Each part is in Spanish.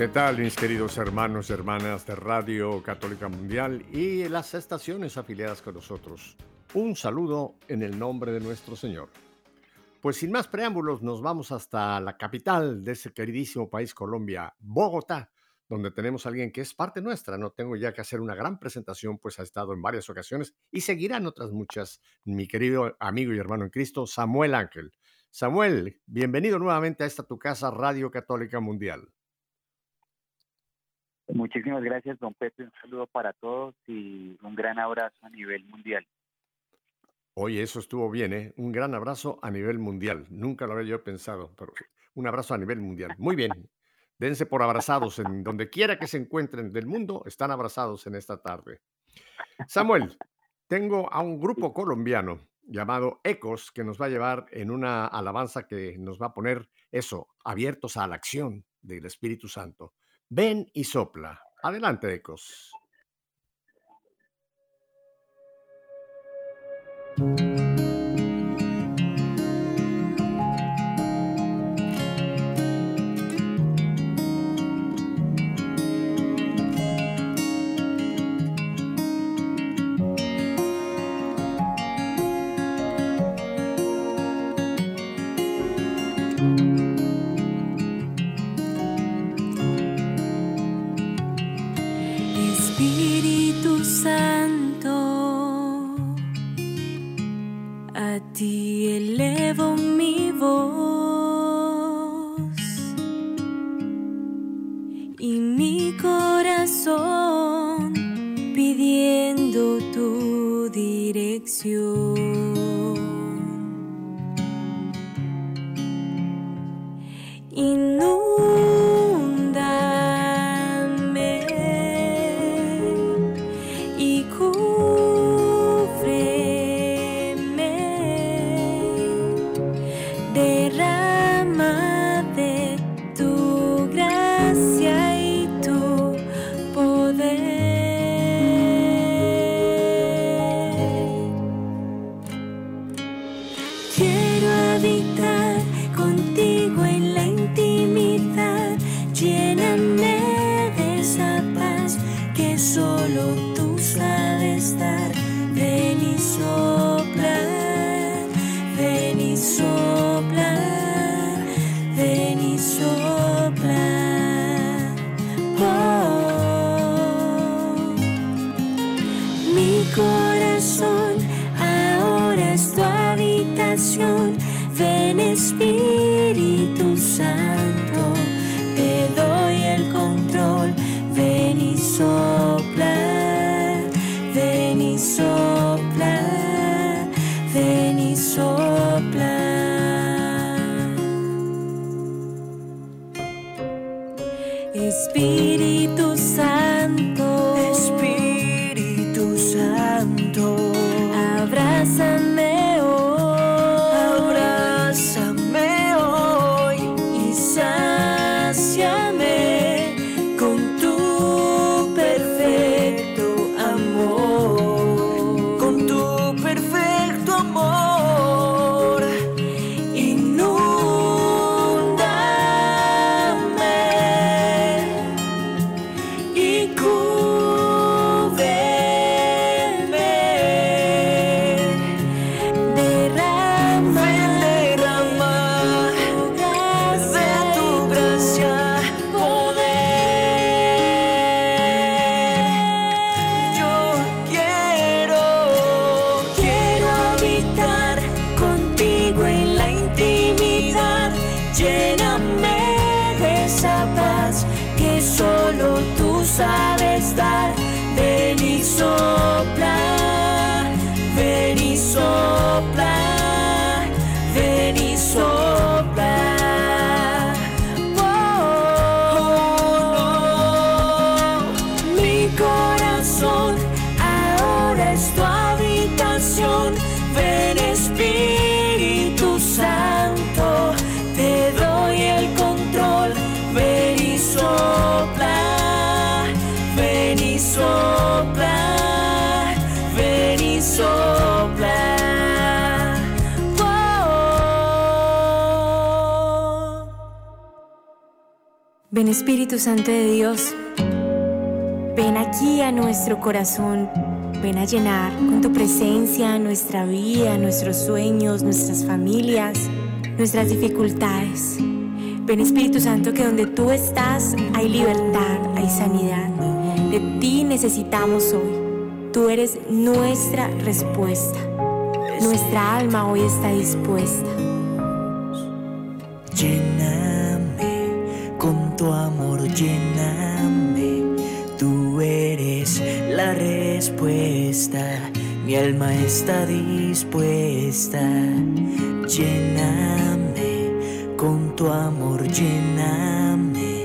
¿Qué tal, mis queridos hermanos y hermanas de Radio Católica Mundial y las estaciones afiliadas con nosotros? Un saludo en el nombre de nuestro Señor. Pues sin más preámbulos, nos vamos hasta la capital de ese queridísimo país, Colombia, Bogotá, donde tenemos a alguien que es parte nuestra. No tengo ya que hacer una gran presentación, pues ha estado en varias ocasiones y seguirán otras muchas. Mi querido amigo y hermano en Cristo, Samuel Ángel. Samuel, bienvenido nuevamente a esta tu casa, Radio Católica Mundial. Muchísimas gracias, don Pepe. Un saludo para todos y un gran abrazo a nivel mundial. Oye, eso estuvo bien, ¿eh? Un gran abrazo a nivel mundial. Nunca lo había yo pensado, pero un abrazo a nivel mundial. Muy bien. Dense por abrazados en donde quiera que se encuentren del mundo, están abrazados en esta tarde. Samuel, tengo a un grupo colombiano llamado Ecos que nos va a llevar en una alabanza que nos va a poner eso, abiertos a la acción del Espíritu Santo. Ven y sopla. Adelante, Ecos. Habitación. Ven Espíritu Santo de Dios, ven aquí a nuestro corazón, ven a llenar con tu presencia nuestra vida, nuestros sueños, nuestras familias, nuestras dificultades. Ven Espíritu Santo que donde tú estás hay libertad, hay sanidad. De ti necesitamos hoy. Tú eres nuestra respuesta. Nuestra alma hoy está dispuesta. Con tu amor, lléname. Tú eres la respuesta. Mi alma está dispuesta. Lléname con tu amor, lléname.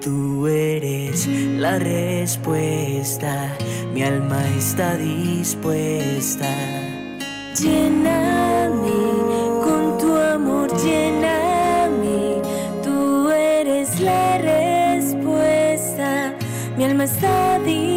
Tú eres la respuesta. Mi alma está dispuesta. Lléname Mi alma está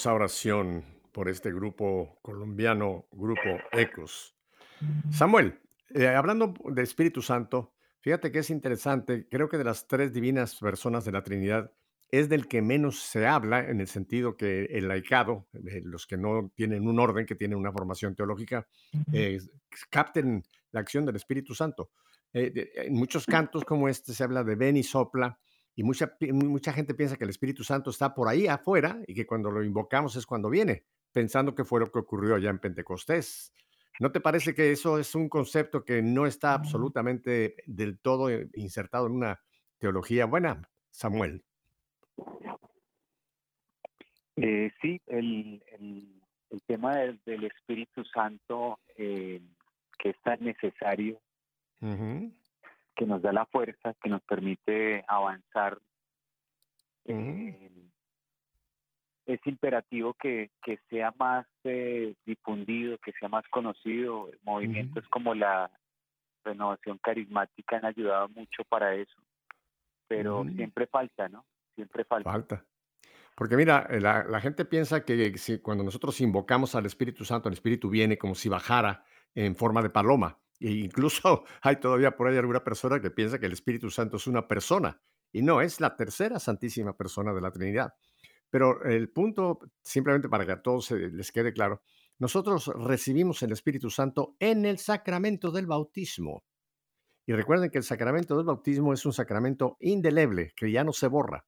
Hermosa oración por este grupo colombiano, Grupo Ecos. Samuel, eh, hablando de Espíritu Santo, fíjate que es interesante, creo que de las tres divinas personas de la Trinidad es del que menos se habla en el sentido que el laicado, eh, los que no tienen un orden, que tienen una formación teológica, eh, capten la acción del Espíritu Santo. Eh, de- en muchos cantos como este se habla de ven y sopla, y mucha, mucha gente piensa que el Espíritu Santo está por ahí afuera y que cuando lo invocamos es cuando viene, pensando que fue lo que ocurrió allá en Pentecostés. ¿No te parece que eso es un concepto que no está absolutamente del todo eh, insertado en una teología buena, Samuel? Eh, sí, el, el, el tema del, del Espíritu Santo eh, que es tan necesario, Ujú, que nos da la fuerza, que nos permite avanzar, ujú, eh, es imperativo que, que sea más eh, difundido, que sea más conocido. Movimientos como la renovación carismática han ayudado mucho para eso, pero ujú. siempre falta, ¿no? Siempre falta. Falta. Porque mira, eh, la, la gente piensa que si, cuando nosotros invocamos al Espíritu Santo, el Espíritu viene como si bajara en forma de paloma. E incluso hay todavía por ahí alguna persona que piensa que el Espíritu Santo es una persona. Y no, es la tercera santísima persona de la Trinidad. Pero el punto, simplemente para que a todos les quede claro, nosotros recibimos el Espíritu Santo en el sacramento del bautismo. Y recuerden que el sacramento del bautismo es un sacramento indeleble, que ya no se borra.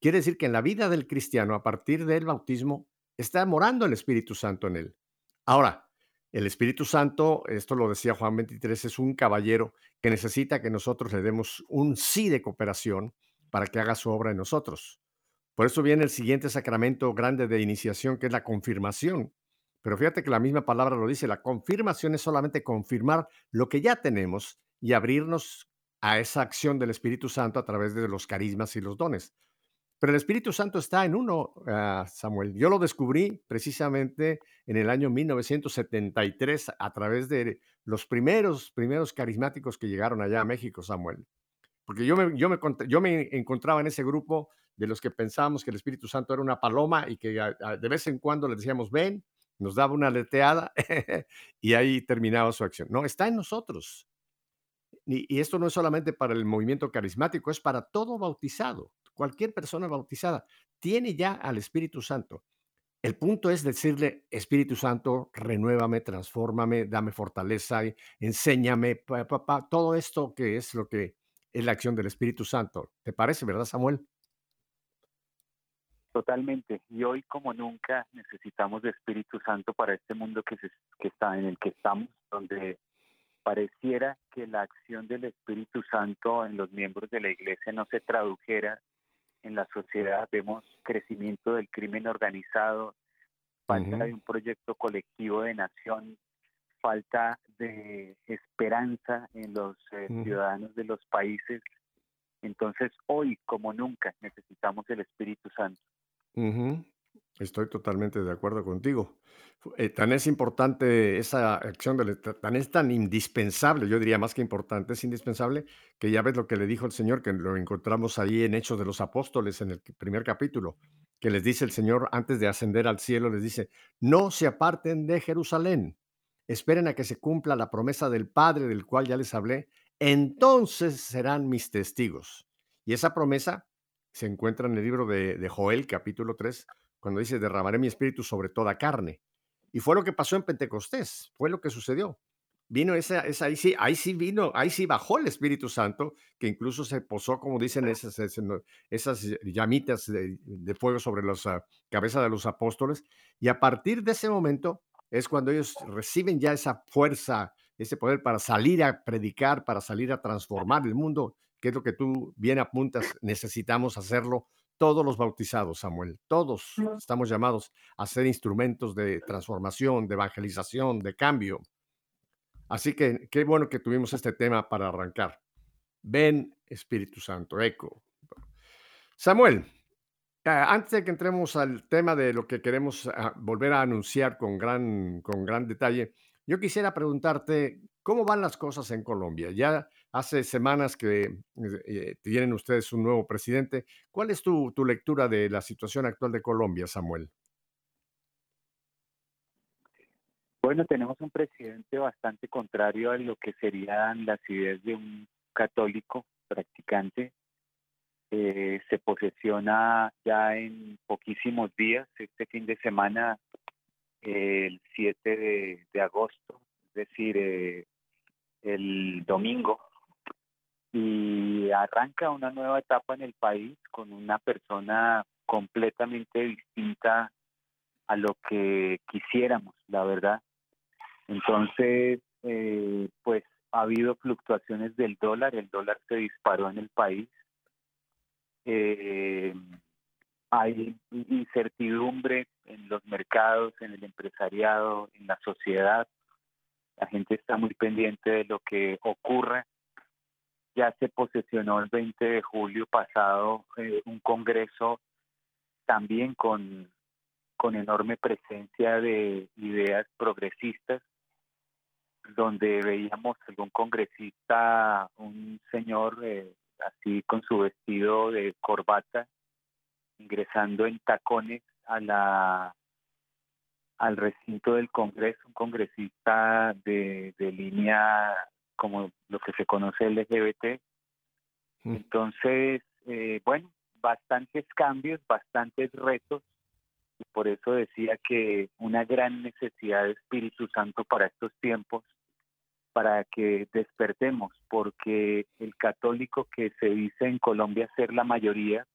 Quiere decir que en la vida del cristiano, a partir del bautismo, está morando el Espíritu Santo en él. Ahora, el Espíritu Santo, esto lo decía Juan 23, es un caballero que necesita que nosotros le demos un sí de cooperación para que haga su obra en nosotros. Por eso viene el siguiente sacramento grande de iniciación, que es la confirmación. Pero fíjate que la misma palabra lo dice, la confirmación es solamente confirmar lo que ya tenemos y abrirnos a esa acción del Espíritu Santo a través de los carismas y los dones. Pero el Espíritu Santo está en uno, ah, Samuel. Yo lo descubrí precisamente en el año 1973 a través de los primeros, primeros carismáticos que llegaron allá a México, Samuel. Porque yo me, yo me, yo me encontraba en ese grupo de los que pensábamos que el Espíritu Santo era una paloma y que de vez en cuando le decíamos, ven, nos daba una leteada y ahí terminaba su acción. No, está en nosotros. Y, y, esto no es solamente para el movimiento carismático, es para todo bautizado cualquier persona bautizada tiene ya al Espíritu Santo. El punto es decirle, Espíritu Santo, renuévame, transfórmame, dame fortaleza, enséñame, papá, todo esto que es lo que es la acción del Espíritu Santo. ¿Te parece, verdad, Samuel? Totalmente. Y hoy como nunca necesitamos de Espíritu Santo para este mundo que, se, que está en el que estamos, donde pareciera que la acción del Espíritu Santo en los miembros de la iglesia no se tradujera en la sociedad, vemos crecimiento del crimen organizado, falta de un proyecto colectivo de nación, falta de esperanza en los eh, ciudadanos de los países. Entonces, hoy como nunca necesitamos el Espíritu Santo. Estoy totalmente de acuerdo contigo. Eh, tan es importante esa acción, de, tan es tan indispensable, yo diría más que importante, es indispensable que ya ves lo que le dijo el Señor, que lo encontramos ahí en Hechos de los Apóstoles, en el primer capítulo, que les dice el Señor antes de ascender al cielo, les dice, no se aparten de Jerusalén, esperen a que se cumpla la promesa del Padre del cual ya les hablé, entonces serán mis testigos. Y esa promesa se encuentra en el libro de, de Joel, capítulo 3, cuando dice, derramaré mi espíritu sobre toda carne. Y fue lo que pasó en Pentecostés, fue lo que sucedió. Vino esa, esa ahí sí, ahí sí vino, ahí sí bajó el Espíritu Santo, que incluso se posó, como dicen esas, esas llamitas de, fuego sobre la cabeza de los apóstoles. Y a partir de ese momento es cuando ellos reciben ya esa fuerza, ese poder para salir a predicar, para salir a transformar el mundo, que es lo que tú bien apuntas, necesitamos hacerlo todos los bautizados, Samuel, todos estamos llamados a ser instrumentos de transformación, de evangelización, de cambio. Así que qué bueno que tuvimos este tema para arrancar. Ven, Espíritu Santo, eco. Samuel, antes de que entremos al tema de lo que queremos ah, volver a anunciar con gran, con gran detalle, yo quisiera preguntarte cómo van las cosas en Colombia. Ya Hace semanas que eh, tienen ustedes un nuevo presidente. ¿Cuál es tu, lectura de la situación actual de Colombia, Samuel? Bueno, tenemos un presidente bastante contrario a lo que serían las ideas de un católico practicante. Eh, se posesiona ya en poquísimos días, este fin de semana, el 7 de, agosto, es decir, eh, el domingo, y arranca una nueva etapa en el país con una persona completamente distinta a lo que quisiéramos, la verdad. Entonces, eh, pues ha habido fluctuaciones del dólar, el dólar se disparó en el país. Eh, hay incertidumbre en los mercados, en el empresariado, en la sociedad. La gente está muy pendiente de lo que ocurre ya se posesionó el 20 de julio pasado eh, un congreso también con, con enorme presencia de ideas progresistas, donde veíamos algún congresista, un señor eh, así con su vestido de corbata, ingresando en tacones a la al recinto del Congreso, un congresista de, de línea como lo que se conoce LGBT. Mm. Entonces, eh, bueno, bastantes cambios, bastantes retos, y por eso decía que una gran necesidad de Espíritu Santo para estos tiempos, para que despertemos, porque el católico que se dice en Colombia ser la mayoría,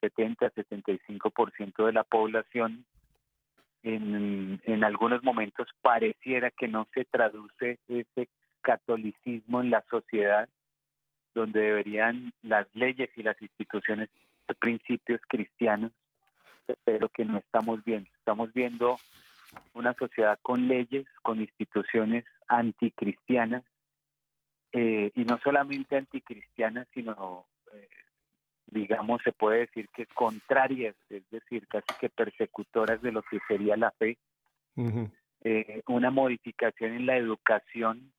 70 a 75% de la población, en, en algunos momentos pareciera que no se traduce ese catolicismo en la sociedad, donde deberían las leyes y las instituciones principios cristianos, pero que no estamos viendo. Estamos viendo una sociedad con leyes, con instituciones anticristianas, eh, y no solamente anticristianas, sino, eh, digamos, se puede decir que contrarias, es decir, casi que persecutoras de lo que sería la fe. Eh, una modificación en la educación,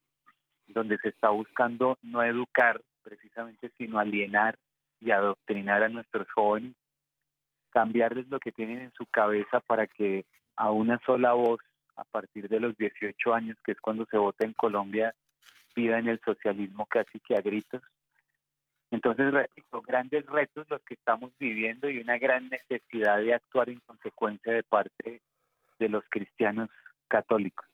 donde se está buscando no educar precisamente, sino alienar y adoctrinar a nuestros jóvenes, cambiarles lo que tienen en su cabeza para que a una sola voz, a partir de los 18 años, que es cuando se vota en Colombia, pidan el socialismo casi que a gritos. Entonces, son grandes retos los que estamos viviendo y una gran necesidad de actuar en consecuencia de parte de los cristianos católicos.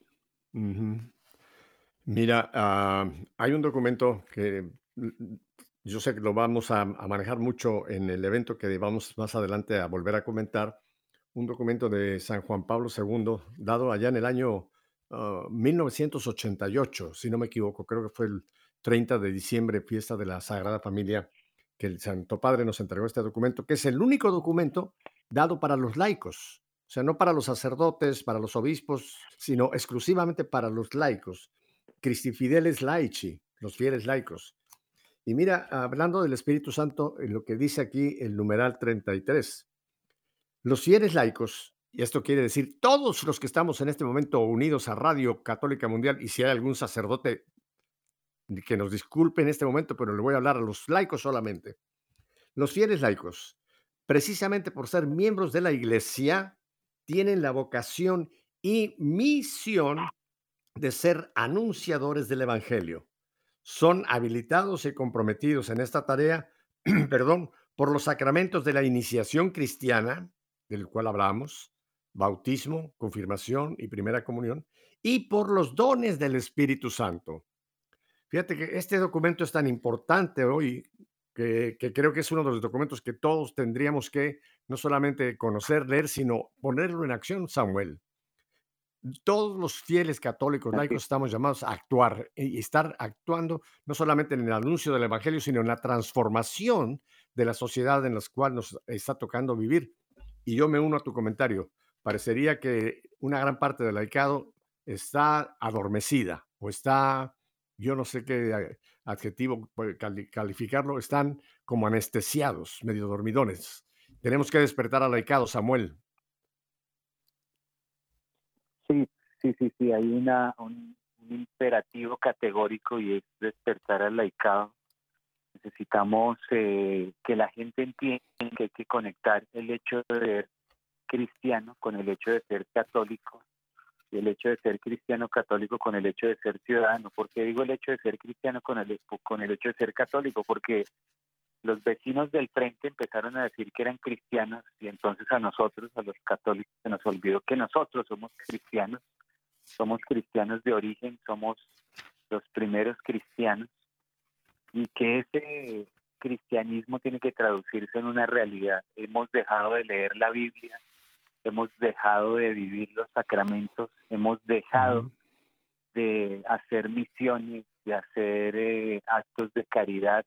Mira, ah, hay un documento que yo sé que lo vamos a, manejar mucho en el evento que vamos más adelante a volver a comentar, un documento de San Juan Pablo II, dado allá en el año 1988, ah, si no me equivoco, creo que fue el 30 de diciembre, fiesta de la Sagrada Familia, que el Santo Padre nos entregó este documento, que es el único documento dado para los laicos, o sea, no para los sacerdotes, para los obispos, sino exclusivamente para los laicos. Christi Fideles Laici, los fieles laicos. Y mira, hablando del Espíritu Santo, en lo que dice aquí el numeral 33, los fieles laicos, y esto quiere decir todos los que estamos en este momento unidos a Radio Católica Mundial, y si hay algún sacerdote que nos disculpe en este momento, pero le voy a hablar a los laicos solamente. Los fieles laicos, precisamente por ser miembros de la iglesia, tienen la vocación y misión de ser anunciadores del Evangelio son habilitados y comprometidos en esta tarea, perdón, por los sacramentos de la iniciación cristiana, del cual hablamos, bautismo, confirmación y primera comunión, y por los dones del Espíritu Santo. Fíjate que este documento es tan importante hoy que, que, creo que es uno de los documentos que todos tendríamos que no solamente conocer, leer, sino ponerlo en acción, Samuel todos los fieles católicos laicos estamos llamados a actuar y estar actuando no solamente en el anuncio del Evangelio, sino en la transformación de la sociedad en la cual nos está tocando vivir. Y yo me uno a tu comentario. Parecería que una gran parte del laicado está adormecida o está, yo no sé qué adjetivo calificarlo, están como anestesiados, medio dormidones. Tenemos que despertar al laicado, Samuel. Sí, sí, sí, sí, hay una, un, imperativo categórico y es despertar al laicado. Necesitamos eh, que la gente entienda que hay que conectar el hecho de ser cristiano con el hecho de ser católico y el hecho de ser cristiano católico con el hecho de ser ciudadano. ¿Por qué digo el hecho de ser cristiano con el, con el hecho de ser católico? Porque los vecinos del frente empezaron a decir que eran cristianos y entonces a nosotros, a los católicos, se nos olvidó que nosotros somos cristianos, somos cristianos de origen, somos los primeros cristianos. Y que ese cristianismo tiene que traducirse en una realidad. Hemos dejado de leer la Biblia, hemos dejado de vivir los sacramentos, hemos dejado de hacer misiones, de hacer eh, actos de caridad,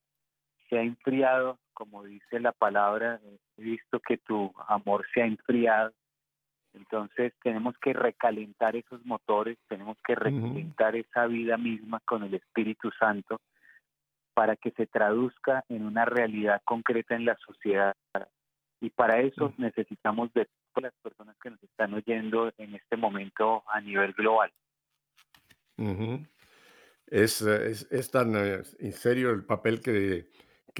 se ha enfriado, como dice la palabra, he visto que tu amor se ha enfriado. Entonces tenemos que recalentar esos motores, tenemos que recalentar esa vida misma con el Espíritu Santo para que se traduzca en una realidad concreta en la sociedad. Y para eso necesitamos de todas las personas que nos están oyendo en este momento a nivel global. es, es, tan eh, en serio el papel que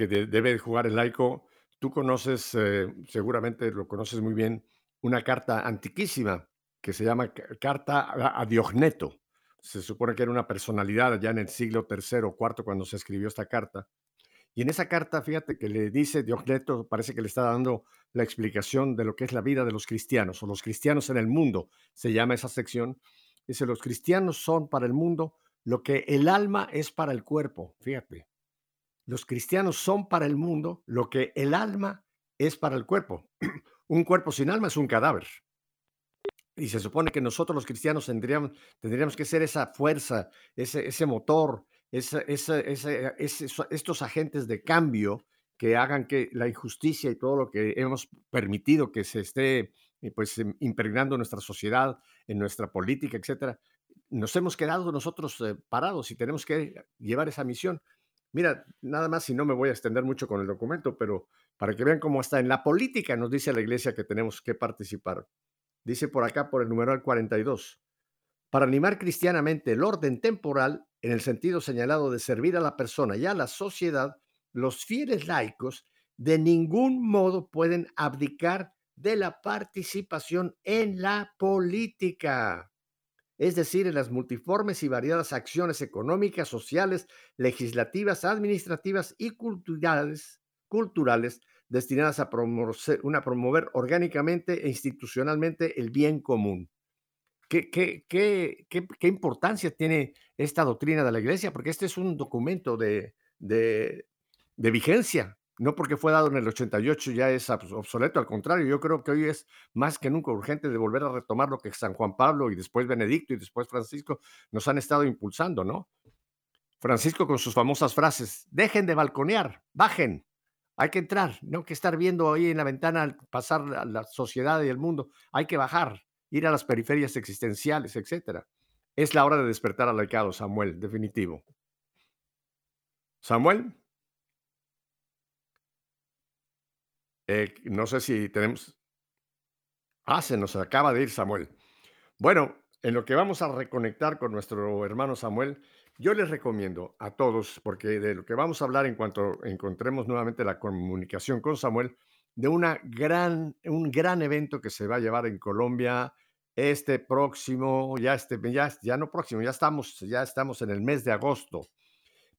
que debe jugar el laico. Tú conoces, eh, seguramente lo conoces muy bien, una carta antiquísima que se llama Carta a Diogneto. Se supone que era una personalidad ya en el siglo III o IV cuando se escribió esta carta. Y en esa carta, fíjate que le dice Diogneto, parece que le está dando la explicación de lo que es la vida de los cristianos o los cristianos en el mundo, se llama esa sección. Dice, los cristianos son para el mundo lo que el alma es para el cuerpo, fíjate los cristianos son para el mundo lo que el alma es para el cuerpo. un cuerpo sin alma es un cadáver. Y se supone que nosotros los cristianos tendríamos, tendríamos que ser esa fuerza, ese, ese motor, ese, ese, estos agentes de cambio que hagan que la injusticia y todo lo que hemos permitido que se esté eh, pues impregnando en nuestra sociedad, en nuestra política, etcétera, nos hemos quedado nosotros eh, parados y tenemos que llevar esa misión. Mira, nada más si no me voy a extender mucho con el documento, pero para que vean cómo está en la política, nos dice la iglesia que tenemos que participar. Dice por acá, por el numeral 42, para animar cristianamente el orden temporal en el sentido señalado de servir a la persona y a la sociedad, los fieles laicos de ningún modo pueden abdicar de la participación en la política es decir, en las multiformes y variadas acciones económicas, sociales, legislativas, administrativas y culturales, culturales destinadas a promover, una, promover orgánicamente e institucionalmente el bien común. ¿Qué, qué, qué, qué, importancia tiene esta doctrina de la Iglesia? Porque este es un documento de, de, de vigencia no porque fue dado en el 88 ya es obsoleto, al contrario, yo creo que hoy es más que nunca urgente de volver a retomar lo que San Juan Pablo y después Benedicto y después Francisco nos han estado impulsando, ¿no? Francisco con sus famosas frases, dejen de balconear, bajen, hay que entrar, no que estar viendo ahí en la ventana pasar la sociedad y el mundo, hay que bajar, ir a las periferias existenciales, etcétera. Es la hora de despertar al laicado, Samuel, definitivo. Samuel. Eh, no sé si tenemos... Ah, se nos acaba de ir Samuel. Bueno, en lo que vamos a reconectar con nuestro hermano Samuel, yo les recomiendo a todos, porque de lo que vamos a hablar en cuanto encontremos nuevamente la comunicación con Samuel, de una gran, un gran evento que se va a llevar en Colombia este próximo, ya, este, ya, ya no próximo, ya estamos, ya estamos en el mes de agosto.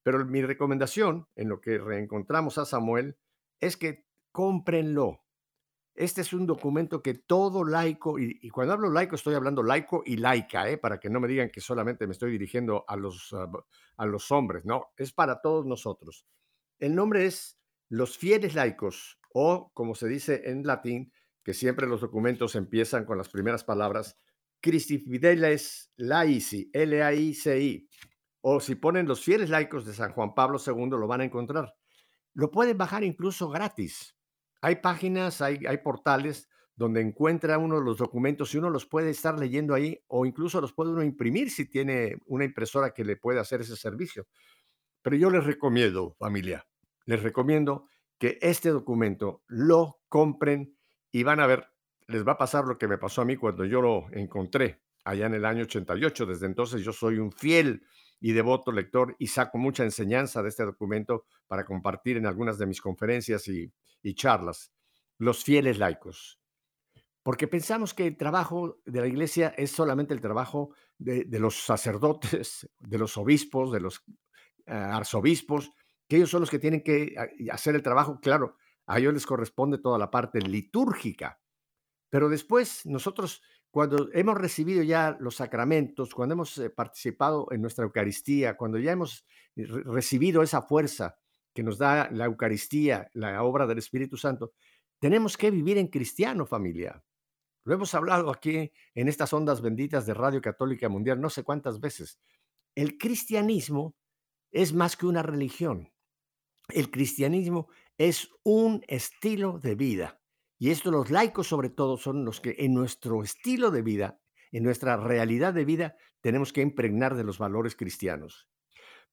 Pero mi recomendación en lo que reencontramos a Samuel es que cómprenlo. Este es un documento que todo laico, y, cuando hablo laico estoy hablando laico y laica, ¿eh? para que no me digan que solamente me estoy dirigiendo a los, ah, a los hombres, no, es para todos nosotros. El nombre es Los fieles laicos, o como se dice en latín, que siempre los documentos empiezan con las primeras palabras, Christi Fideles Laici, L-A-I-C-I, o si ponen los fieles laicos de San Juan Pablo II, lo van a encontrar. Lo pueden bajar incluso gratis. Hay páginas, hay, portales donde encuentra uno los documentos y uno los puede estar leyendo ahí o incluso los puede uno imprimir si tiene una impresora que le puede hacer ese servicio. Pero yo les recomiendo, familia, les recomiendo que este documento lo compren y van a ver, les va a pasar lo que me pasó a mí cuando yo lo encontré allá en el año 88. Desde entonces yo soy un fiel y devoto lector y saco mucha enseñanza de este documento para compartir en algunas de mis conferencias y, charlas. Los fieles laicos. Porque pensamos que el trabajo de la iglesia es solamente el trabajo de, los sacerdotes, de los obispos, de los ah, arzobispos, que ellos son los que tienen que ah, hacer el trabajo. Claro, a ellos les corresponde toda la parte litúrgica. Pero después nosotros cuando hemos recibido ya los sacramentos, cuando hemos eh, participado en nuestra Eucaristía, cuando ya hemos eh, recibido esa fuerza que nos da la Eucaristía, la obra del Espíritu Santo, tenemos que vivir en cristiano, familia. Lo hemos hablado aquí en estas ondas benditas de Radio Católica Mundial no sé cuántas veces. El cristianismo es más que una religión. El cristianismo es un estilo de vida. Y esto los laicos sobre todo son los que en nuestro estilo de vida, en nuestra realidad de vida, tenemos que impregnar de los valores cristianos.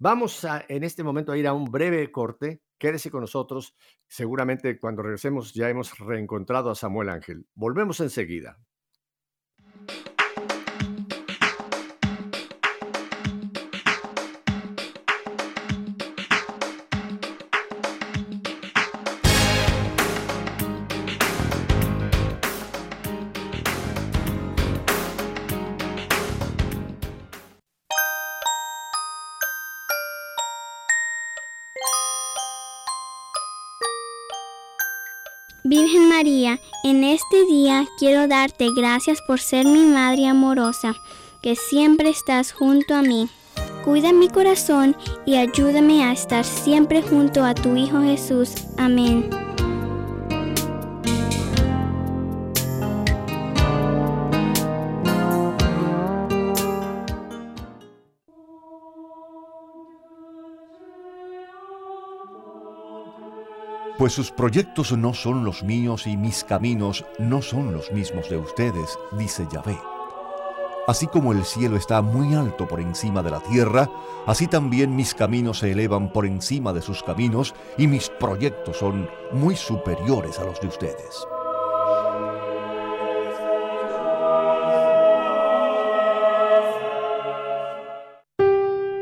Vamos a, en este momento a ir a un breve corte. Quédese con nosotros. Seguramente cuando regresemos ya hemos reencontrado a Samuel Ángel. Volvemos enseguida. Quiero darte gracias por ser mi Madre amorosa, que siempre estás junto a mí. Cuida mi corazón y ayúdame a estar siempre junto a tu Hijo Jesús. Amén. Pues sus proyectos no son los míos y mis caminos no son los mismos de ustedes, dice Yahvé. Así como el cielo está muy alto por encima de la tierra, así también mis caminos se elevan por encima de sus caminos y mis proyectos son muy superiores a los de ustedes.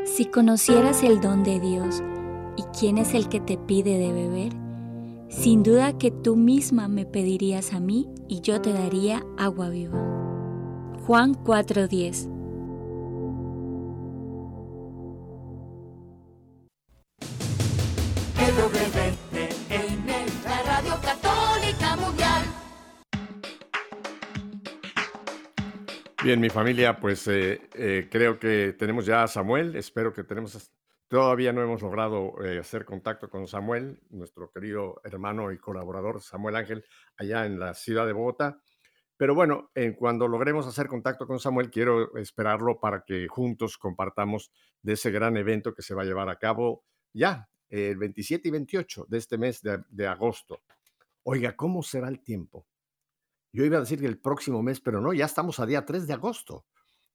Si conocieras el don de Dios y quién es el que te pide de beber, sin duda que tú misma me pedirías a mí y yo te daría agua viva. Juan 4:10 la Radio Católica Mundial. Bien, mi familia, pues eh, eh, creo que tenemos ya a Samuel. Espero que tenemos. Todavía no hemos logrado eh, hacer contacto con Samuel, nuestro querido hermano y colaborador Samuel Ángel, allá en la ciudad de Bogotá. Pero bueno, en cuando logremos hacer contacto con Samuel, quiero esperarlo para que juntos compartamos de ese gran evento que se va a llevar a cabo ya el 27 y 28 de este mes de, de agosto. Oiga, ¿cómo será el tiempo? Yo iba a decir que el próximo mes, pero no, ya estamos a día 3 de agosto.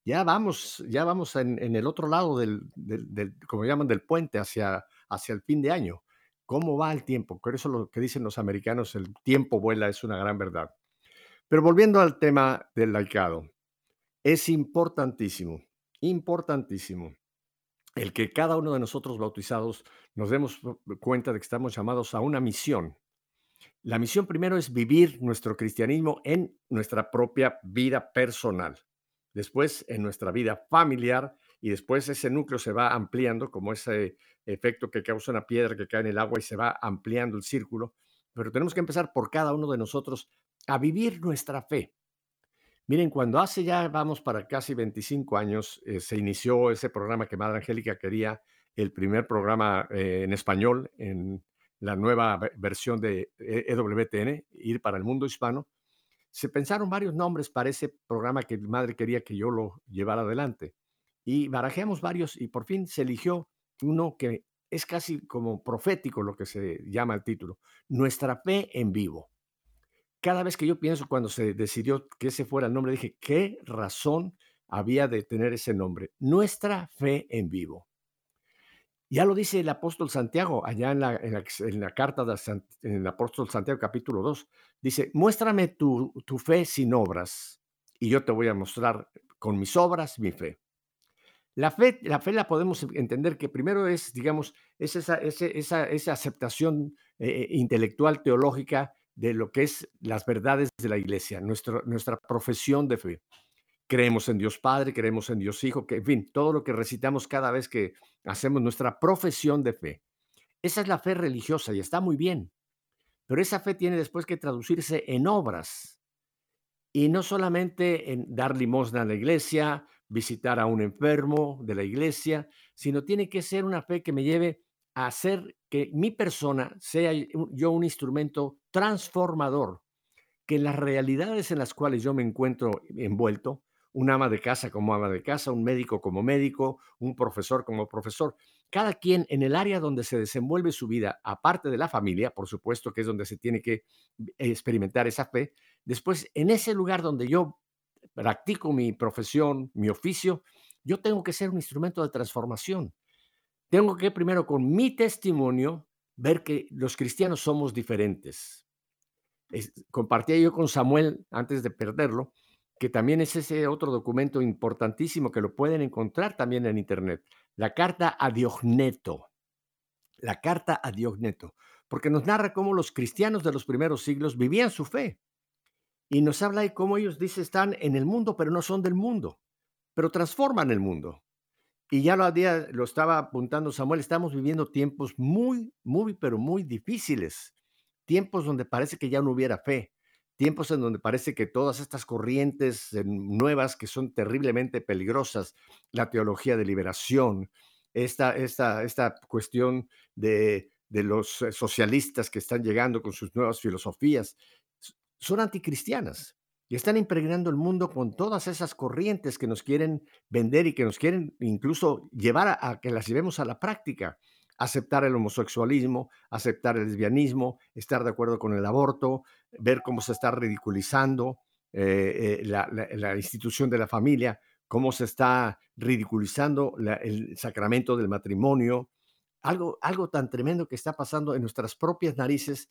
Ya vamos, ya vamos en, el otro lado del, del, del, como llaman, del puente hacia, hacia el fin de año. ¿Cómo va el tiempo? Por eso lo que dicen los americanos, el tiempo vuela, es una gran verdad. Pero volviendo al tema del laicado, es importantísimo, importantísimo el que cada uno de nosotros bautizados nos demos cuenta de que estamos llamados a una misión. La misión primero es vivir nuestro cristianismo en nuestra propia vida personal, después en nuestra vida familiar y después ese núcleo se va ampliando como ese efecto que causa una piedra que cae en el agua y se va ampliando el círculo. Pero tenemos que empezar por cada uno de nosotros a vivir nuestra fe. Miren, cuando hace ya, vamos para casi 25 años, eh, se inició ese programa que Madre Angélica quería, el primer programa eh, en español, en la nueva versión de EWTN, Ir para el Mundo Hispano, se pensaron varios nombres para ese programa que Madre quería que yo lo llevara adelante. Y barajeamos varios y por fin se eligió uno que es casi como profético lo que se llama el título, Nuestra fe en vivo cada vez que yo pienso cuando se decidió que ese fuera el nombre, dije, ¿qué razón había de tener ese nombre? Nuestra fe en vivo. Ya lo dice el apóstol Santiago, allá en la, la, carta del el apóstol Santiago capítulo 2. Dice, muéstrame tu, fe sin obras y yo te voy a mostrar con mis obras mi fe. La fe, la fe la podemos entender que primero es, digamos, es esa, esa, esa aceptación eh, intelectual, teológica, de lo que es las verdades de la iglesia, nuestra profesión de fe. Creemos en Dios Padre, creemos en Dios Hijo, que en fin, todo lo que recitamos cada vez que hacemos nuestra profesión de fe. Esa es la fe religiosa y está muy bien, pero esa fe tiene después que traducirse en obras y no solamente en dar limosna a la iglesia, visitar a un enfermo de la iglesia, sino tiene que ser una fe que me lleve a hacer que mi persona sea yo un instrumento transformador, que las realidades en las cuales yo me encuentro envuelto, un ama de casa como ama de casa, un médico como médico, un profesor como profesor, cada quien en el área donde se desenvuelve su vida, aparte de la familia, por supuesto que es donde se tiene que experimentar esa fe, después en ese lugar donde yo practico mi profesión, mi oficio, yo tengo que ser un instrumento de transformación tengo que primero con mi testimonio ver que los cristianos somos diferentes. compartía yo con Samuel antes de perderlo, que también es ese otro documento importantísimo que lo pueden encontrar también en internet, la carta a Diogneto. La carta a Diogneto, porque nos narra cómo los cristianos de los primeros siglos vivían su fe. Y nos habla de cómo ellos dicen están en el mundo, pero no son del mundo, pero transforman el mundo. Y ya lo, había, lo estaba apuntando Samuel, estamos viviendo tiempos muy, muy, pero muy difíciles. Tiempos donde parece que ya no hubiera fe. Tiempos en donde parece que todas estas corrientes nuevas que son terriblemente peligrosas, la teología de liberación, esta, esta, esta cuestión de, de los eh, socialistas que están llegando con sus nuevas filosofías, son anticristianas y están impregnando el mundo con todas esas corrientes que nos quieren vender y que nos quieren incluso llevar a, que las llevemos a la práctica. Aceptar el homosexualismo, aceptar el lesbianismo, estar de acuerdo con el aborto, ver cómo se está ridiculizando eh, eh, la, institución de la familia cómo se está ridiculizando el sacramento del matrimonio, algo, algo tan tremendo que está pasando en nuestras propias narices.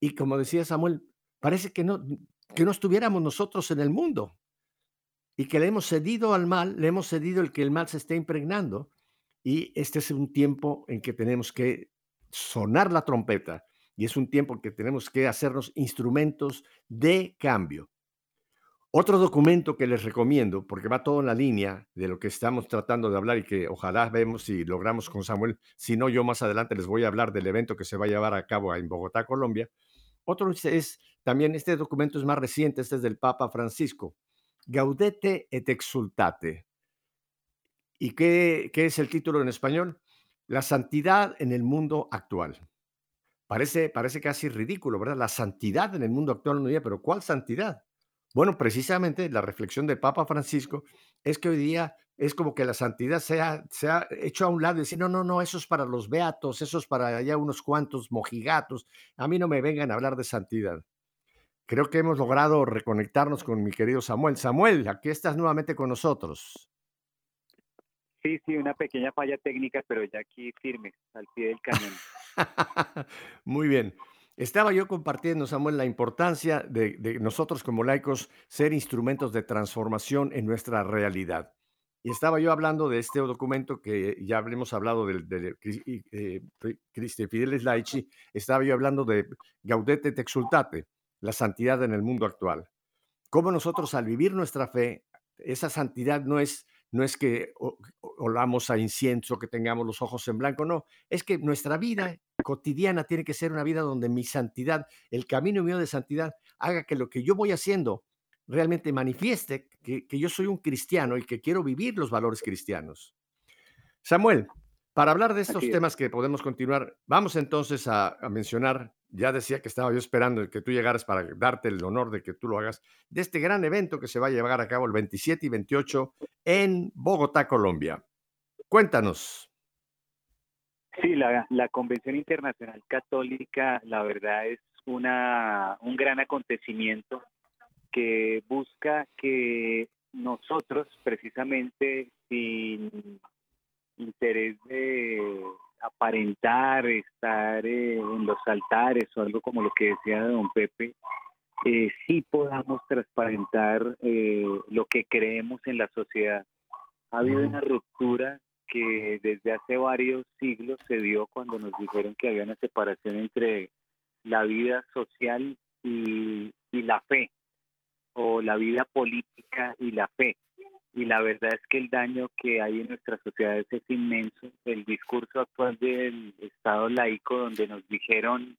Y como decía Samuel, parece que no, que no estuviéramos nosotros en el mundo. Y que le hemos cedido al mal, le hemos cedido el que el mal se esté impregnando y este es un tiempo en que tenemos que sonar la trompeta y es un tiempo en que tenemos que hacernos instrumentos de cambio. Otro documento que les recomiendo, porque va todo en la línea de lo que estamos tratando de hablar y que ojalá vemos si logramos con Samuel, si no yo más adelante les voy a hablar del evento que se va a llevar a cabo en Bogotá, Colombia. Otro es también, este documento es más reciente, este es del Papa Francisco, Gaudete et Exultate. ¿Y qué, qué es el título en español? La santidad en el mundo actual. Parece, parece casi ridículo, ¿verdad? La santidad en el mundo actual no día, pero ¿cuál santidad? Bueno, precisamente la reflexión del Papa Francisco es que hoy día es como que la santidad se ha, se ha hecho a un lado y decir, no, no, no, eso es para los beatos, eso es para allá unos cuantos mojigatos, a mí no me vengan a hablar de santidad. Creo que hemos logrado reconectarnos con mi querido Samuel. Samuel, aquí estás nuevamente con nosotros. Sí, sí, una pequeña falla técnica, pero ya aquí firme, al pie del cañón. Muy bien. Estaba yo compartiendo, Samuel, la importancia de, nosotros como laicos ser instrumentos de transformación en nuestra realidad. Y estaba yo hablando de este documento que ya hemos hablado del de, Cristi Fidelis Laici, estaba yo hablando de Gaudete te exultate, la santidad en el mundo actual. Cómo nosotros al vivir nuestra fe, esa santidad no es no es que olamos a incienso, que tengamos los ojos en blanco, no, es que nuestra vida cotidiana tiene que ser una vida donde mi santidad, el camino mío de santidad, haga que lo que yo voy haciendo realmente manifieste que, yo soy un cristiano y que quiero vivir los valores cristianos. Samuel, para hablar de estos temas que podemos continuar, vamos entonces a, a, mencionar, ya decía que estaba yo esperando que tú llegaras para darte el honor de que tú lo hagas, de este gran evento que se va a llevar a cabo el 27 y 28 en Bogotá, Colombia. Cuéntanos. Sí, la, la Convención Internacional Católica, la verdad es una, un gran acontecimiento que busca que nosotros, precisamente sin interés de aparentar, estar eh, en los altares o algo como lo que decía don Pepe, eh, sí podamos transparentar eh, lo que creemos en la sociedad. Ha habido una ruptura que desde hace varios siglos se dio cuando nos dijeron que había una separación entre la vida social y, la fe, o la vida política y la fe. Y la verdad es que el daño que hay en nuestras sociedades es inmenso. El discurso actual del Estado laico, donde nos dijeron,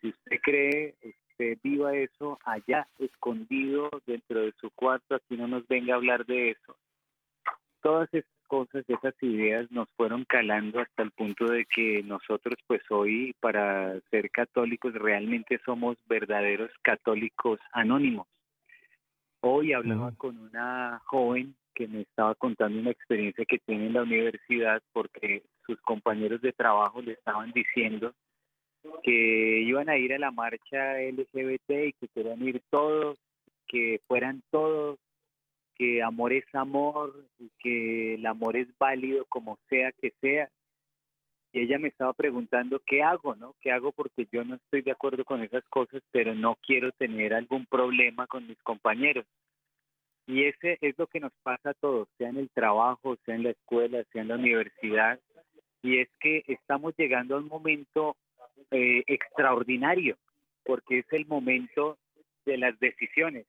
si usted cree, usted viva eso allá, escondido dentro de su cuarto, aquí no nos venga a hablar de eso. Todas estas cosas, esas ideas nos fueron calando hasta el punto de que nosotros pues hoy para ser católicos realmente somos verdaderos católicos anónimos. Hoy hablaba con una joven que me estaba contando una experiencia que tiene en la universidad porque sus compañeros de trabajo le estaban diciendo que iban a ir a la marcha LGBT y que querían ir todos, que fueran todos que amor es amor y que el amor es válido como sea que sea. Y ella me estaba preguntando qué hago, ¿no? ¿Qué hago? Porque yo no estoy de acuerdo con esas cosas, pero no quiero tener algún problema con mis compañeros. Y ese es lo que nos pasa a todos, sea en el trabajo, sea en la escuela, sea en la universidad. Y es que estamos llegando a un momento eh, extraordinario, porque es el momento de las decisiones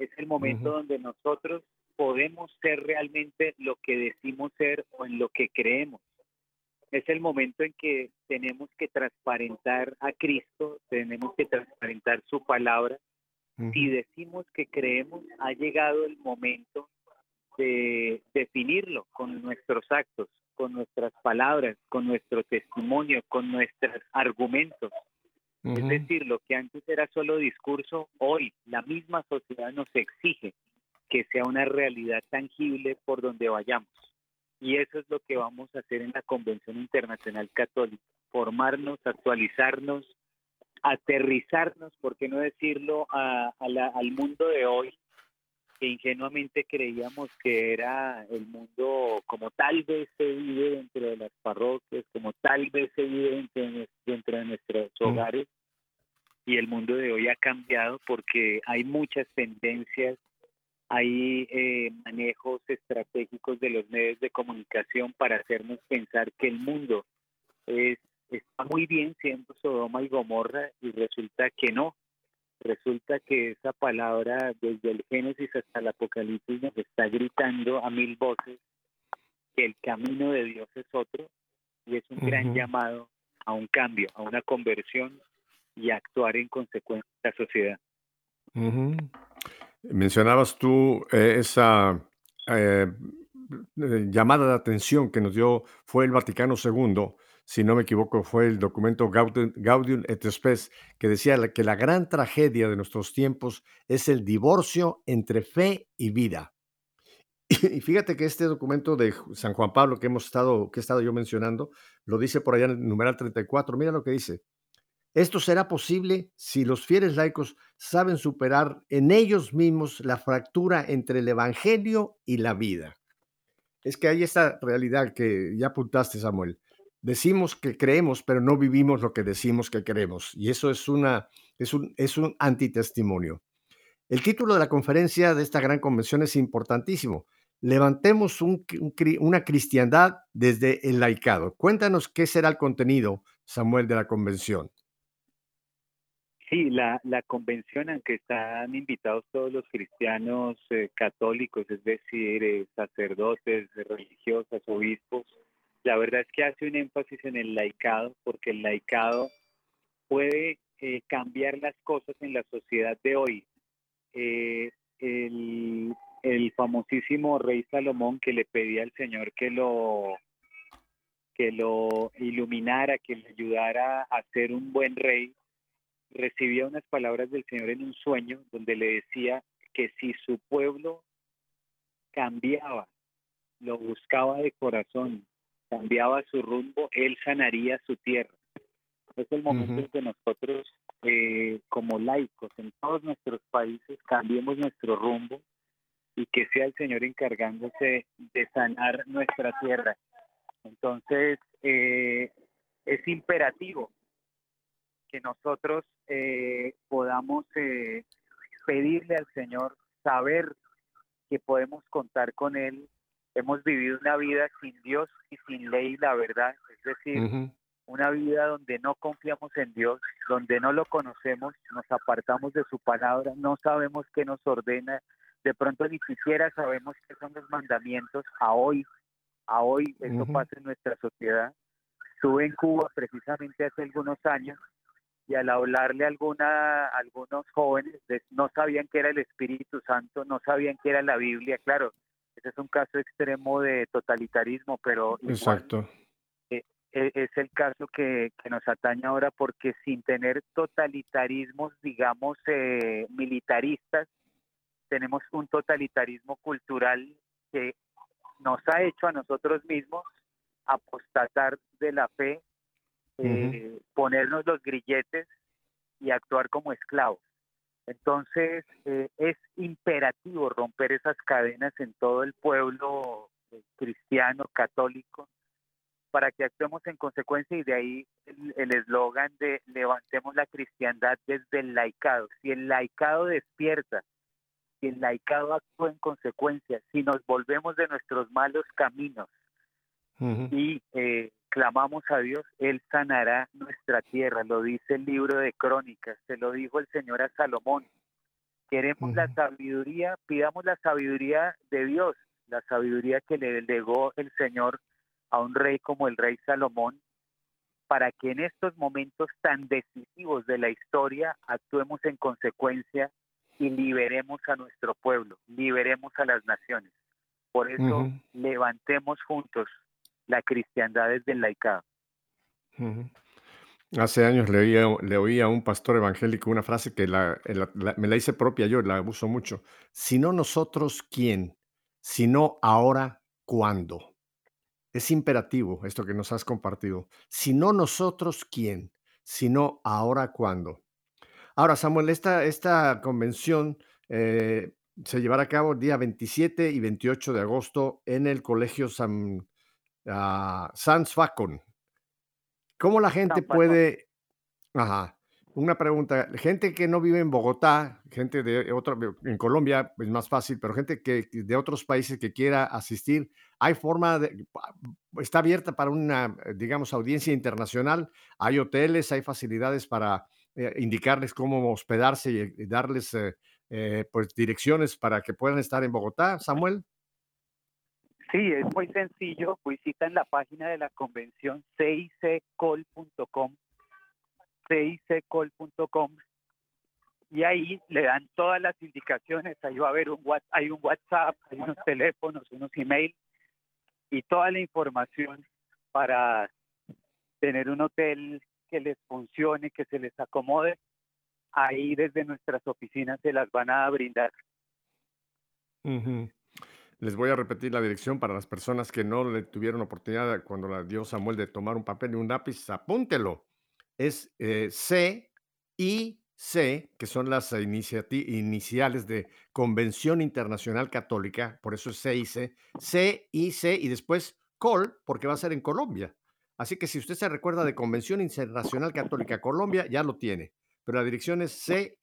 es el momento donde nosotros podemos ser realmente lo que decimos ser o en lo que creemos. Es el momento en que tenemos que transparentar a Cristo, tenemos que transparentar su palabra. Si decimos que creemos, ha llegado el momento de definirlo con nuestros actos, con nuestras palabras, con nuestro testimonio, con nuestros argumentos. Es decir, lo que antes era solo discurso, hoy la misma sociedad nos exige que sea una realidad tangible por donde vayamos. Y eso es lo que vamos a hacer en la Convención Internacional Católica, formarnos, actualizarnos, aterrizarnos, por qué no decirlo, al mundo de hoy que ingenuamente creíamos que era el mundo como tal vez se vive dentro de las parroquias, como tal vez se vive dentro de, nuestros mm. hogares. Y el mundo de hoy ha cambiado porque hay muchas tendencias, hay eh, manejos estratégicos de los medios de comunicación para hacernos pensar que el mundo es, está muy bien siendo Sodoma y Gomorra y resulta que no, resulta que esa palabra desde el Génesis hasta el Apocalipsis nos está gritando a mil voces que el camino de Dios es otro y es un gran llamado a un cambio, a una conversión y a actuar en consecuencia de la sociedad. Mencionabas tú eh, esa eh, eh, llamada de atención que nos dio fue el Vaticano II si no me equivoco, fue el documento Gaudium, et Spes, que decía que la gran tragedia de nuestros tiempos es el divorcio entre fe y vida. Y fíjate que este documento de San Juan Pablo que hemos estado, que he estado yo mencionando, lo dice por allá en el numeral 34. Mira lo que dice. Esto será posible si los fieles laicos saben superar en ellos mismos la fractura entre el Evangelio y la vida. Es que hay esta realidad que ya apuntaste, Samuel decimos que creemos, pero no vivimos lo que decimos que creemos. Y eso es, una, es, un, es un antitestimonio. El título de la conferencia de esta gran convención es importantísimo. Levantemos una cristiandad desde el laicado. Cuéntanos qué será el contenido, Samuel, de la convención. Sí, la, la convención, aunque están invitados todos los cristianos eh, católicos, es decir, eh, sacerdotes, religiosas, obispos, la verdad es que hace un énfasis en el laicado, porque el laicado puede eh, cambiar las cosas en la sociedad de hoy. Eh, el, famosísimo rey Salomón que le pedía al Señor que lo que lo iluminara, que le ayudara a ser un buen rey, recibía unas palabras del Señor en un sueño donde le decía que si su pueblo cambiaba, lo buscaba de corazón, cambiaba su rumbo, él sanaría su tierra. Es el momento en que nosotros, eh, como laicos, en todos nuestros países, cambiemos nuestro rumbo y que sea el Señor encargándose de sanar nuestra tierra. Entonces, eh, es imperativo que nosotros eh, podamos pedirle al Señor, saber que podemos contar con Él hemos vivido una vida sin Dios y sin ley, la verdad, es decir, una vida donde no confiamos en Dios, donde no lo conocemos, nos apartamos de su palabra, no sabemos qué nos ordena, de pronto ni siquiera sabemos qué son los mandamientos. A hoy, a hoy eso pasa en nuestra sociedad. Estuve en Cuba precisamente hace algunos años y al hablarle a alguna, algunos jóvenes no sabían qué era el Espíritu Santo, no sabían qué era la Biblia, claro, ese es un caso extremo de totalitarismo, pero Exacto. Eh, eh, es el caso que, nos atañe ahora porque sin tener totalitarismos, digamos, eh, militaristas, tenemos un totalitarismo cultural que nos ha hecho a nosotros mismos apostatar de la fe, ponernos los grilletes y actuar como esclavos. Entonces, eh, es imperativo romper esas cadenas en todo el pueblo eh, cristiano, católico, para que actuemos en consecuencia y de ahí el eslogan de levantemos la cristiandad desde el laicado. Si el laicado despierta, si el laicado actúa en consecuencia, si nos volvemos de nuestros malos caminos y eh, clamamos a Dios, Él sanará nuestra tierra, lo dice el libro de Crónicas, se lo dijo el Señor a Salomón. Queremos la sabiduría, pidamos la sabiduría de Dios, la sabiduría que le legó el Señor a un rey como el rey Salomón, para que en estos momentos tan decisivos de la historia actuemos en consecuencia y liberemos a nuestro pueblo, liberemos a las naciones. Por eso levantemos juntos la cristiandad es del laicado. Hace años le oía, a un pastor evangélico una frase que me la hice propia yo, la uso mucho. Si no nosotros, ¿quién? Si no ahora, ¿cuándo? Es imperativo esto que nos has compartido. Si no nosotros, ¿quién? Si no ahora, ¿cuándo? Ahora, Samuel, esta, esta convención eh, se llevará a cabo el día 27 y 28 de agosto en el Colegio San, uh, Sans Facon. ¿Cómo la gente puede... Ajá. Una pregunta, gente que no vive en Bogotá, gente de otro, en Colombia es más fácil, pero gente que de otros países que quiera asistir, ¿hay forma de, está abierta para una, digamos, audiencia internacional? ¿Hay hoteles, hay facilidades para eh, indicarles cómo hospedarse y, darles eh, eh, pues direcciones para que puedan estar en Bogotá, Samuel? Sí, es muy sencillo. Visita en la página de la convención cicol.com cicol.com y ahí le dan todas las indicaciones, ahí va a haber un WhatsApp, hay unos teléfonos, unos emails y toda la información para tener un hotel que les funcione, que se les acomode. Ahí desde nuestras oficinas se las van a brindar. Les voy a repetir la dirección para las personas que no le tuvieron oportunidad cuando la dio Samuel de tomar un papel y un lápiz, apúntelo es eh, C, I, C, que son las iniciales de Convención Internacional Católica, por eso es CIC, C, I, C y después COL, porque va a ser en Colombia. Así que si usted se recuerda de Convención Internacional Católica Colombia, ya lo tiene. Pero la dirección es C,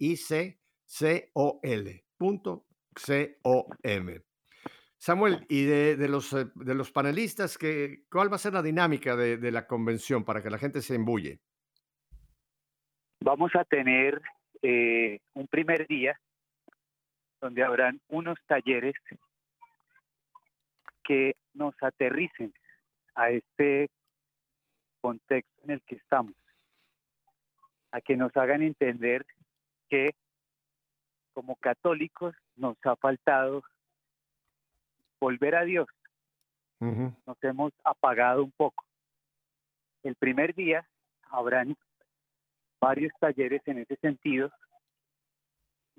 Samuel, y de, los, eh, de los panelistas, que, ¿cuál va a ser la dinámica de, de la convención para que la gente se embulle? Vamos a tener eh, un primer día donde habrán unos talleres que nos aterricen a este contexto en el que estamos, a que nos hagan entender que como católicos nos ha faltado volver a Dios. Nos hemos apagado un poco. El primer día habrán varios talleres en ese sentido.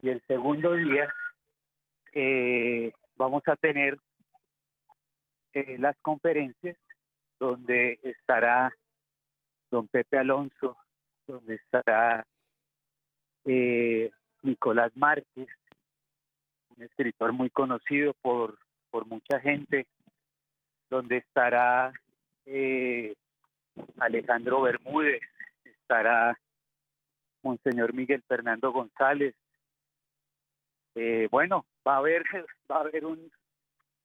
Y el segundo día eh, vamos a tener eh, las conferencias donde estará don Pepe Alonso, donde estará eh, Nicolás Márquez, un escritor muy conocido por, por mucha gente, donde estará Alejandro Bermúdez, estará Monseñor Miguel Fernando González. Eh, bueno, va a haber, va a haber un,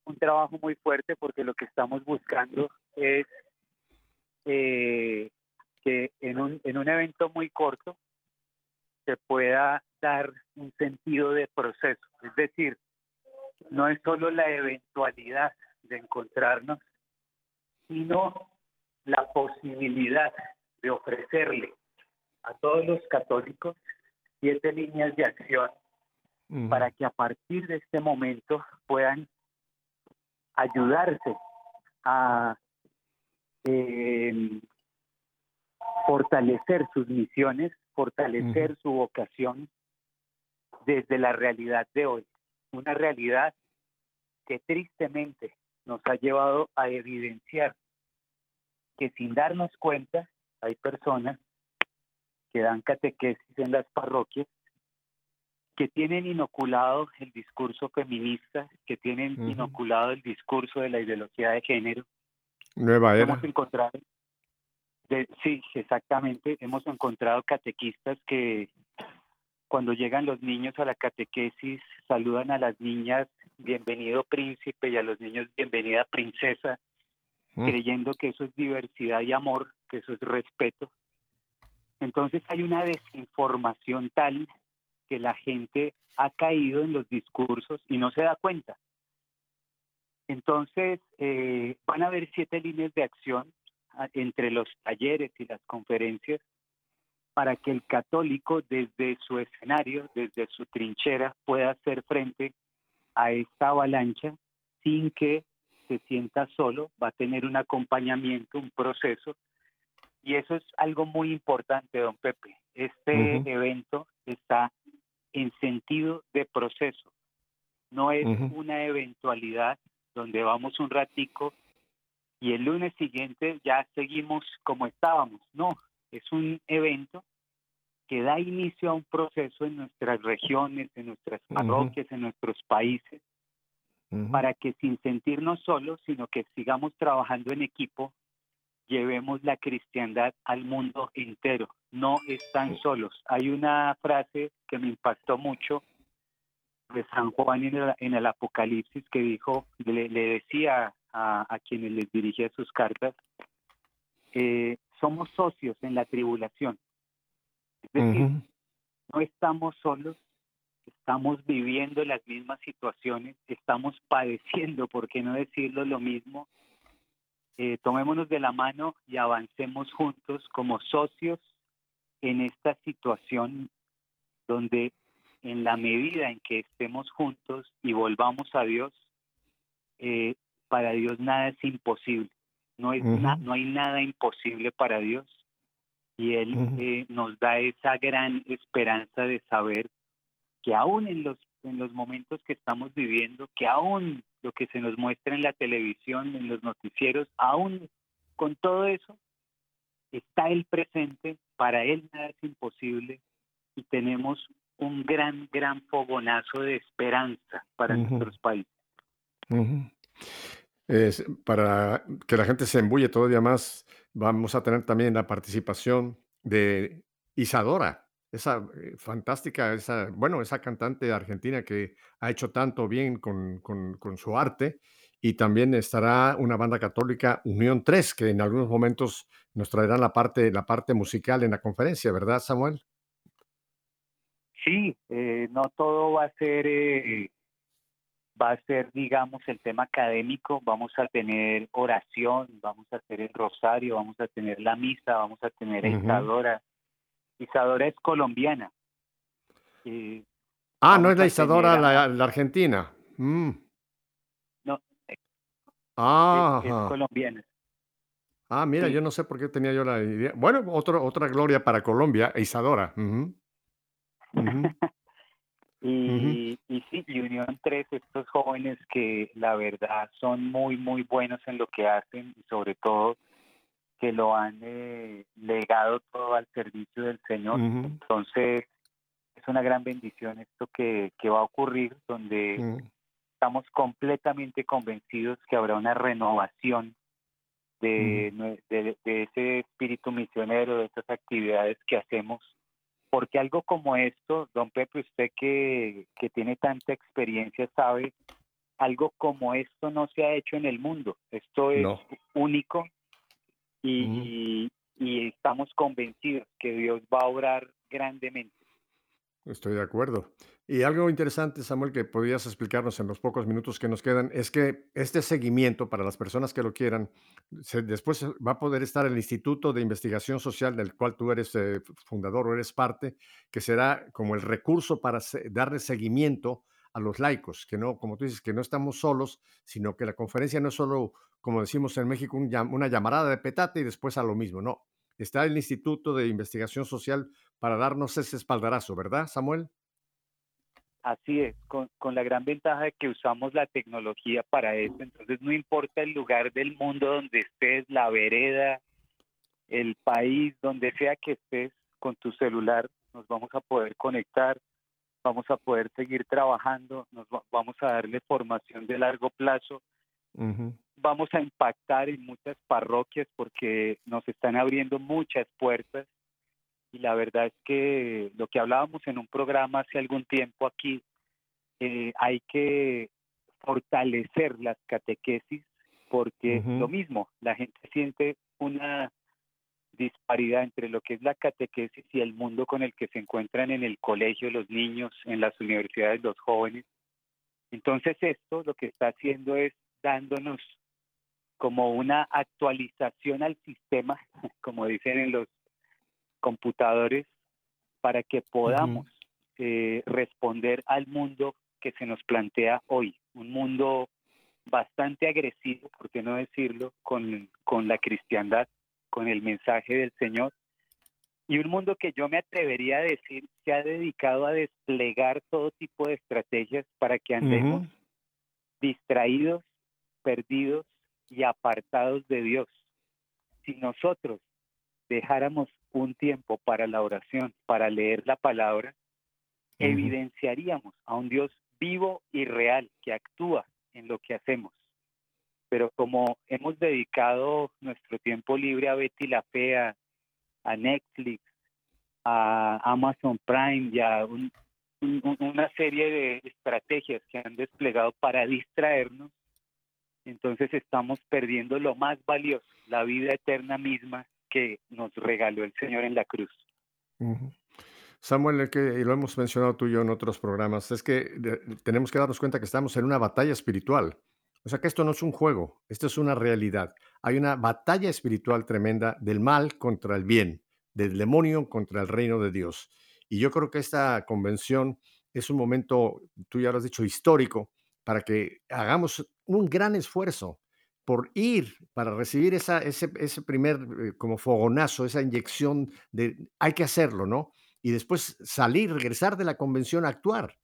un trabajo muy fuerte porque lo que estamos buscando es eh, que en un, en un evento muy corto se pueda dar un sentido de proceso. Es decir, no es solo la eventualidad de encontrarnos, sino la posibilidad de ofrecerle a todos los católicos siete líneas de acción para que a partir de este momento puedan ayudarse a em, fortalecer sus misiones, fortalecer su vocación desde la realidad de hoy. Una realidad que tristemente nos ha llevado a evidenciar que sin darnos cuenta hay personas que dan catequesis en las parroquias, que tienen inoculado el discurso feminista, que tienen inoculado el discurso de la ideología de género. Nueva era. Hemos encontrado, sí, exactamente, hemos encontrado catequistas que cuando llegan los niños a la catequesis saludan a las niñas bienvenido príncipe y a los niños bienvenida princesa, mm. creyendo que eso es diversidad y amor, que eso es respeto. Entonces hay una desinformación tal que la gente ha caído en los discursos y no se da cuenta. Entonces eh, van a haber siete líneas de acción ah, entre los talleres y las conferencias para que el católico desde su escenario, desde su trinchera, pueda hacer frente a esta avalancha sin que se sienta solo, va a tener un acompañamiento, un proceso y eso es algo muy importante, don Pepe. Este evento está en sentido de proceso. No es una eventualidad donde vamos un ratico y el lunes siguiente ya seguimos como estábamos. No, es un evento que da inicio a un proceso en nuestras regiones, en nuestras parroquias, en nuestros países, para que sin sentirnos solos, sino que sigamos trabajando en equipo, llevemos la cristiandad al mundo entero. No están solos. Hay una frase que me impactó mucho de San Juan en el, Apocalipsis que dijo, le, decía a, quienes les dirigía sus cartas, eh, somos socios en la tribulación. Es decir, no estamos solos, estamos viviendo las mismas situaciones, estamos padeciendo, por qué no decirlo lo mismo. Eh, tomémonos de la mano y avancemos juntos como socios en esta situación donde en la medida en que estemos juntos y volvamos a Dios, eh, para Dios nada es imposible. No, es no hay nada imposible para Dios. Y Él eh, nos da esa gran esperanza de saber que aún en los, en los momentos que estamos viviendo, que aún lo que se nos muestra en la televisión, en los noticieros, aún con todo eso, está Él presente, para Él nada es imposible. Y tenemos un gran, gran fogonazo de esperanza para nuestros países. Para que la gente se embulle todavía más, vamos a tener también la participación de Isadora, esa eh, fantástica, esa, bueno, esa cantante argentina que ha hecho tanto bien con, con, su arte. Y también estará una banda católica, Unión 3, que en algunos momentos nos traerán la parte, la parte musical en la conferencia, ¿verdad, Samuel? Sí, eh, no todo va a ser, eh, va a ser, digamos, el tema académico. Vamos a tener oración, vamos a tener el rosario, vamos a tener la misa, vamos a tener Isadora. Isadora es colombiana. ah, no es la Isadora, la, argentina. Mm. No. Ah, es, colombiana. Ah, mira, yo no sé por qué tenía yo la idea. Bueno, otro, otra gloria para Colombia, Isadora. y, y sí, y Unión 3, estos jóvenes que la verdad son muy, muy buenos en lo que hacen y sobre todo que lo han eh, legado todo al servicio del Señor. Entonces, es una gran bendición esto que, que va a ocurrir, donde estamos completamente convencidos que habrá una renovación de, de, de, ese espíritu misionero, de estas actividades que hacemos porque algo como esto, don Pepe, usted que, que tiene tanta experiencia sabe, algo como esto no se ha hecho en el mundo. Esto es único y, y, estamos convencidos que Dios va a obrar grandemente. Estoy de acuerdo. Y algo interesante, Samuel, que podrías explicarnos en los pocos minutos que nos quedan, es que este seguimiento, para las personas que lo quieran, después va a poder estar el Instituto de Investigación Social, del cual tú eres eh, fundador o eres parte, que será como el recurso para darle seguimiento a los laicos, que no, como tú dices, que no estamos solos, sino que la conferencia no es solo, como decimos en México, una llamarada de petate y después a lo mismo, no. Está el Instituto de Investigación Social para darnos ese espaldarazo, ¿verdad, Samuel? Así es, con, con, la gran ventaja de que usamos la tecnología para eso, entonces no importa el lugar del mundo donde estés, la vereda, el país, donde sea que estés con tu celular, nos vamos a poder conectar, vamos a poder seguir trabajando, nos vamos a darle formación de largo plazo, vamos a impactar en muchas parroquias porque nos están abriendo muchas puertas y la verdad es que lo que hablábamos en un programa hace algún tiempo aquí, eh, hay que fortalecer las catequesis porque lo mismo, la gente siente una disparidad entre lo que es la catequesis y el mundo con el que se encuentran en el colegio los niños, en las universidades los jóvenes. Entonces esto lo que está haciendo es dándonos como una actualización al sistema, como dicen en los computadores para que podamos eh, responder al mundo que se nos plantea hoy, un mundo bastante agresivo, por qué no decirlo, con, con la cristiandad, con el mensaje del Señor, y un mundo que yo me atrevería a decir se ha dedicado a desplegar todo tipo de estrategias para que andemos distraídos, perdidos y apartados de Dios. Si nosotros dejáramos un tiempo para la oración, para leer la palabra, evidenciaríamos a un Dios vivo y real que actúa en lo que hacemos. Pero como hemos dedicado nuestro tiempo libre a Betty la Fea, a Netflix, a Amazon Prime y a una serie de estrategias que han desplegado para distraernos, entonces estamos perdiendo lo más valioso, la vida eterna misma que nos regaló el Señor en la cruz. Samuel, que, lo hemos mencionado tú y yo en otros programas, es que tenemos que darnos cuenta que estamos en una batalla espiritual. O sea que esto no es un juego, esto es una realidad. Hay una batalla espiritual tremenda del mal contra el bien, del demonio contra el reino de Dios. Y yo creo que esta convención es un momento, tú ya lo has dicho, histórico, para que hagamos un gran esfuerzo por ir para recibir esa, ese, ese primer eh, como fogonazo, esa inyección de hay que hacerlo, ¿no? Y después salir, regresar de la convención a actuar.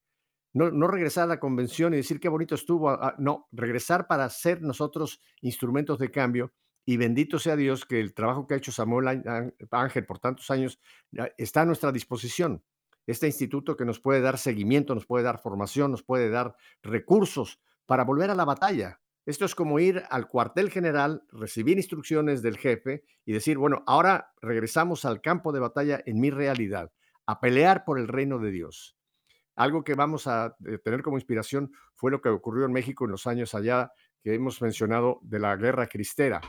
No, no regresar a la convención y decir qué bonito estuvo, ah, no, regresar para ser nosotros instrumentos de cambio y bendito sea Dios que el trabajo que ha hecho Samuel Ángel por tantos años está a nuestra disposición. Este instituto que nos puede dar seguimiento, nos puede dar formación, nos puede dar recursos para volver a la batalla. Esto es como ir al cuartel general, recibir instrucciones del jefe y decir, bueno, ahora regresamos al campo de batalla en mi realidad, a pelear por el reino de Dios. Algo que vamos a eh, tener como inspiración fue lo que ocurrió en México en los años allá que hemos mencionado de la guerra cristera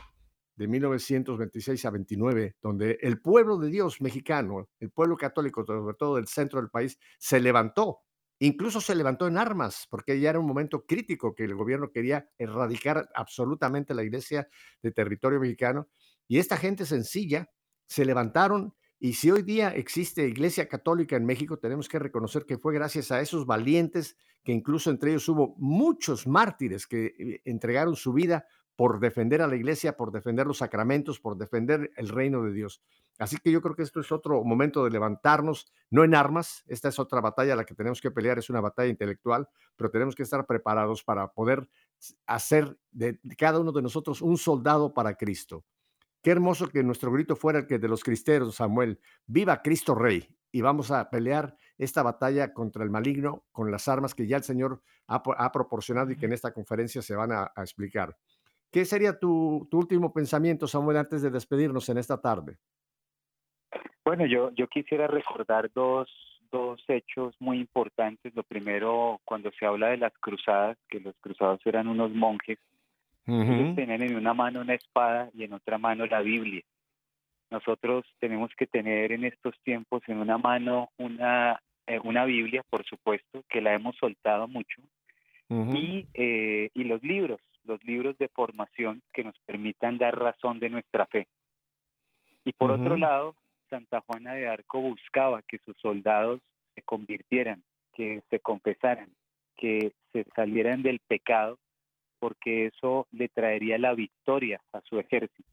de 1926 a 29, donde el pueblo de Dios mexicano, el pueblo católico, sobre todo del centro del país, se levantó, incluso se levantó en armas, porque ya era un momento crítico que el gobierno quería erradicar absolutamente la iglesia de territorio mexicano, y esta gente sencilla se levantaron y si hoy día existe Iglesia Católica en México, tenemos que reconocer que fue gracias a esos valientes, que incluso entre ellos hubo muchos mártires que eh, entregaron su vida por defender a la iglesia, por defender los sacramentos, por defender el reino de Dios. Así que yo creo que esto es otro momento de levantarnos, no en armas, esta es otra batalla, la que tenemos que pelear es una batalla intelectual, pero tenemos que estar preparados para poder hacer de cada uno de nosotros un soldado para Cristo. Qué hermoso que nuestro grito fuera el que de los cristeros, Samuel, viva Cristo Rey. Y vamos a pelear esta batalla contra el maligno con las armas que ya el Señor ha, proporcionado y que en esta conferencia se van a explicar. ¿Qué sería tu, último pensamiento, Samuel, antes de despedirnos en esta tarde? Bueno, yo, yo quisiera recordar dos, dos hechos muy importantes. Lo primero, cuando se habla de las cruzadas, que los cruzados eran unos monjes, ellos tenían en una mano una espada y en otra mano la Biblia. Nosotros tenemos que tener en estos tiempos en una mano una, eh, una Biblia, por supuesto, que la hemos soltado mucho, y, eh, y los libros los libros de formación que nos permitan dar razón de nuestra fe. Y por otro lado, Santa Juana de Arco buscaba que sus soldados se convirtieran, que se confesaran, que se salieran del pecado, porque eso le traería la victoria a su ejército.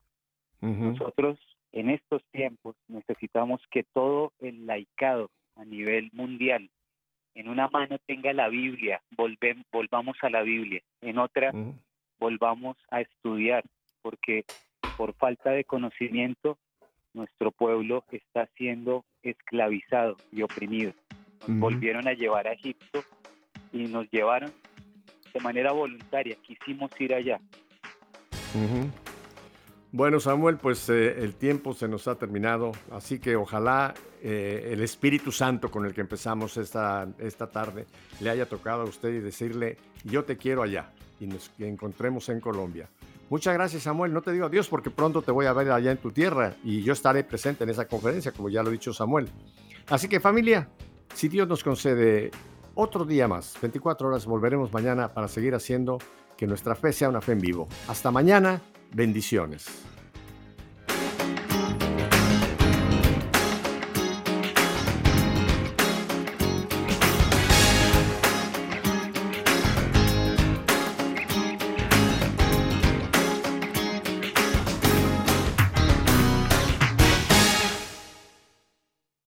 Nosotros en estos tiempos necesitamos que todo el laicado a nivel mundial en una mano tenga la Biblia, volvamos a la Biblia, en otra volvamos a estudiar, porque por falta de conocimiento nuestro pueblo está siendo esclavizado y oprimido. Nos volvieron a llevar a Egipto y nos llevaron de manera voluntaria, quisimos ir allá. Bueno, Samuel, pues eh, el tiempo se nos ha terminado, así que ojalá eh, el Espíritu Santo con el que empezamos esta, esta tarde le haya tocado a usted y decirle, yo te quiero allá y nos encontremos en Colombia. Muchas gracias, Samuel. No te digo adiós porque pronto te voy a ver allá en tu tierra y yo estaré presente en esa conferencia, como ya lo ha dicho Samuel. Así que familia, si Dios nos concede otro día más, 24 horas, volveremos mañana para seguir haciendo que nuestra fe sea una fe en vivo. Hasta mañana, bendiciones.